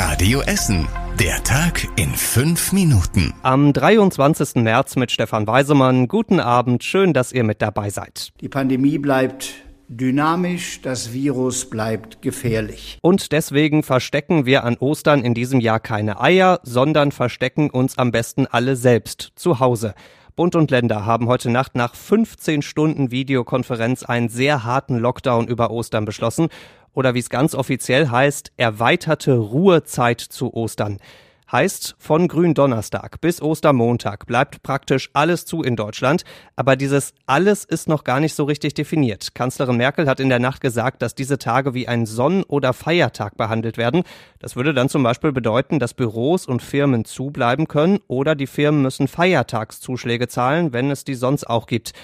Radio Essen. Der Tag in fünf Minuten. Am 23. März mit Stefan Weisemann. Guten Abend, schön, dass ihr mit dabei seid. Die Pandemie bleibt dynamisch, das Virus bleibt gefährlich. Und deswegen verstecken wir an Ostern in diesem Jahr keine Eier, sondern verstecken uns am besten alle selbst zu Hause. Bund und Länder haben heute Nacht nach 15 Stunden Videokonferenz einen sehr harten Lockdown über Ostern beschlossen oder wie es ganz offiziell heißt, erweiterte Ruhezeit zu Ostern. Heißt, von Gründonnerstag bis Ostermontag bleibt praktisch alles zu in Deutschland, aber dieses alles ist noch gar nicht so richtig definiert. Kanzlerin Merkel hat in der Nacht gesagt, dass diese Tage wie ein Sonn- oder Feiertag behandelt werden. Das würde dann zum Beispiel bedeuten, dass Büros und Firmen zubleiben können oder die Firmen müssen Feiertagszuschläge zahlen, wenn es die sonst auch gibt.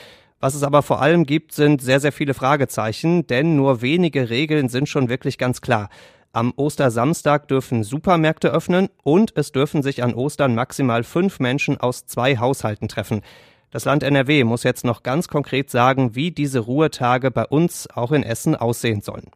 Was es aber vor allem gibt, sind sehr, sehr viele Fragezeichen, denn nur wenige Regeln sind schon wirklich ganz klar. Am Ostersamstag dürfen Supermärkte öffnen und es dürfen sich an Ostern maximal fünf Menschen aus zwei Haushalten treffen. Das Land NRW muss jetzt noch ganz konkret sagen, wie diese Ruhetage bei uns auch in Essen aussehen sollen.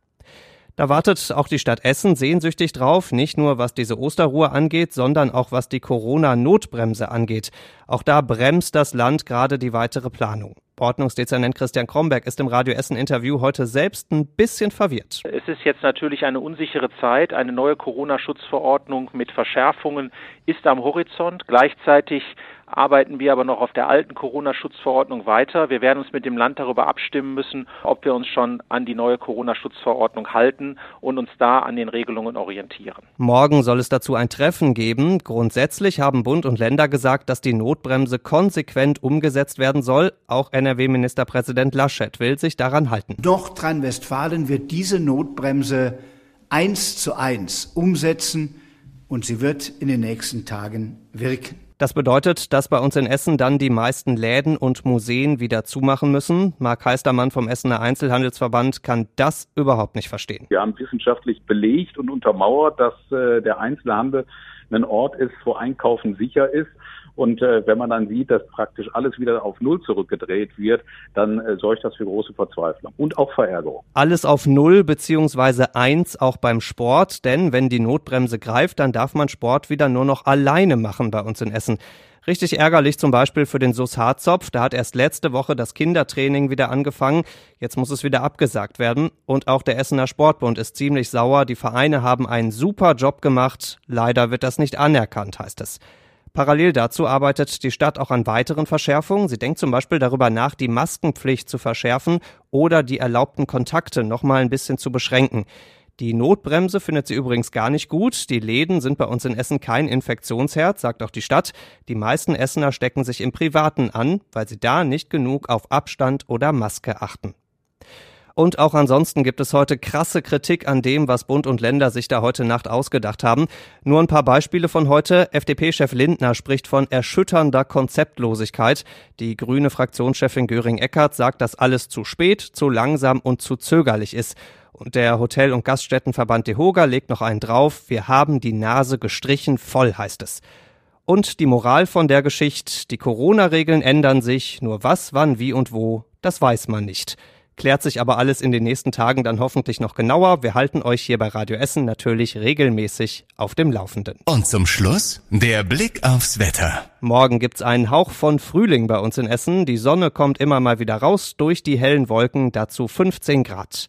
Da wartet auch die Stadt Essen sehnsüchtig drauf, nicht nur was diese Osterruhe angeht, sondern auch was die Corona-Notbremse angeht. Auch da bremst das Land gerade die weitere Planung. Ordnungsdezernent Christian Kromberg ist im Radio Essen Interview heute selbst ein bisschen verwirrt. Es ist jetzt natürlich eine unsichere Zeit. Eine neue Corona-Schutzverordnung mit Verschärfungen ist am Horizont. Gleichzeitig arbeiten wir aber noch auf der alten Corona-Schutzverordnung weiter. Wir werden uns mit dem Land darüber abstimmen müssen, ob wir uns schon an die neue Corona-Schutzverordnung halten und uns da an den Regelungen orientieren. Morgen soll es dazu ein Treffen geben. Grundsätzlich haben Bund und Länder gesagt, dass die Notbremse konsequent umgesetzt werden soll. Auch NRW-Ministerpräsident Laschet will sich daran halten. Nordrhein-Westfalen wird diese Notbremse eins zu eins umsetzen und sie wird in den nächsten Tagen wirken. Das bedeutet, dass bei uns in Essen dann die meisten Läden und Museen wieder zumachen müssen. Marc Heistermann vom Essener Einzelhandelsverband kann das überhaupt nicht verstehen. Wir haben wissenschaftlich belegt und untermauert, dass äh, der Einzelhandel ein Ort ist, wo Einkaufen sicher ist und äh, wenn man dann sieht, dass praktisch alles wieder auf Null zurückgedreht wird, dann äh, sorgt das für große Verzweiflung und auch Verärgerung. Alles auf Null beziehungsweise eins auch beim Sport, denn wenn die Notbremse greift, dann darf man Sport wieder nur noch alleine machen bei uns in Essen. Richtig ärgerlich zum Beispiel für den SUS Harzopf. Da hat erst letzte Woche das Kindertraining wieder angefangen. Jetzt muss es wieder abgesagt werden. Und auch der Essener Sportbund ist ziemlich sauer. Die Vereine haben einen super Job gemacht. Leider wird das nicht anerkannt, heißt es. Parallel dazu arbeitet die Stadt auch an weiteren Verschärfungen. Sie denkt zum Beispiel darüber nach, die Maskenpflicht zu verschärfen oder die erlaubten Kontakte noch mal ein bisschen zu beschränken. Die Notbremse findet sie übrigens gar nicht gut. Die Läden sind bei uns in Essen kein Infektionsherd, sagt auch die Stadt. Die meisten Essener stecken sich im Privaten an, weil sie da nicht genug auf Abstand oder Maske achten. Und auch ansonsten gibt es heute krasse Kritik an dem, was Bund und Länder sich da heute Nacht ausgedacht haben. Nur ein paar Beispiele von heute. FDP-Chef Lindner spricht von erschütternder Konzeptlosigkeit. Die grüne Fraktionschefin Göring-Eckardt sagt, dass alles zu spät, zu langsam und zu zögerlich ist. Und der Hotel- und Gaststättenverband DeHoga legt noch einen drauf. Wir haben die Nase gestrichen voll, heißt es. Und die Moral von der Geschichte, die Corona-Regeln ändern sich, nur was, wann, wie und wo, das weiß man nicht. Klärt sich aber alles in den nächsten Tagen dann hoffentlich noch genauer. Wir halten euch hier bei Radio Essen natürlich regelmäßig auf dem Laufenden. Und zum Schluss der Blick aufs Wetter. Morgen gibt's einen Hauch von Frühling bei uns in Essen. Die Sonne kommt immer mal wieder raus durch die hellen Wolken, dazu 15 Grad.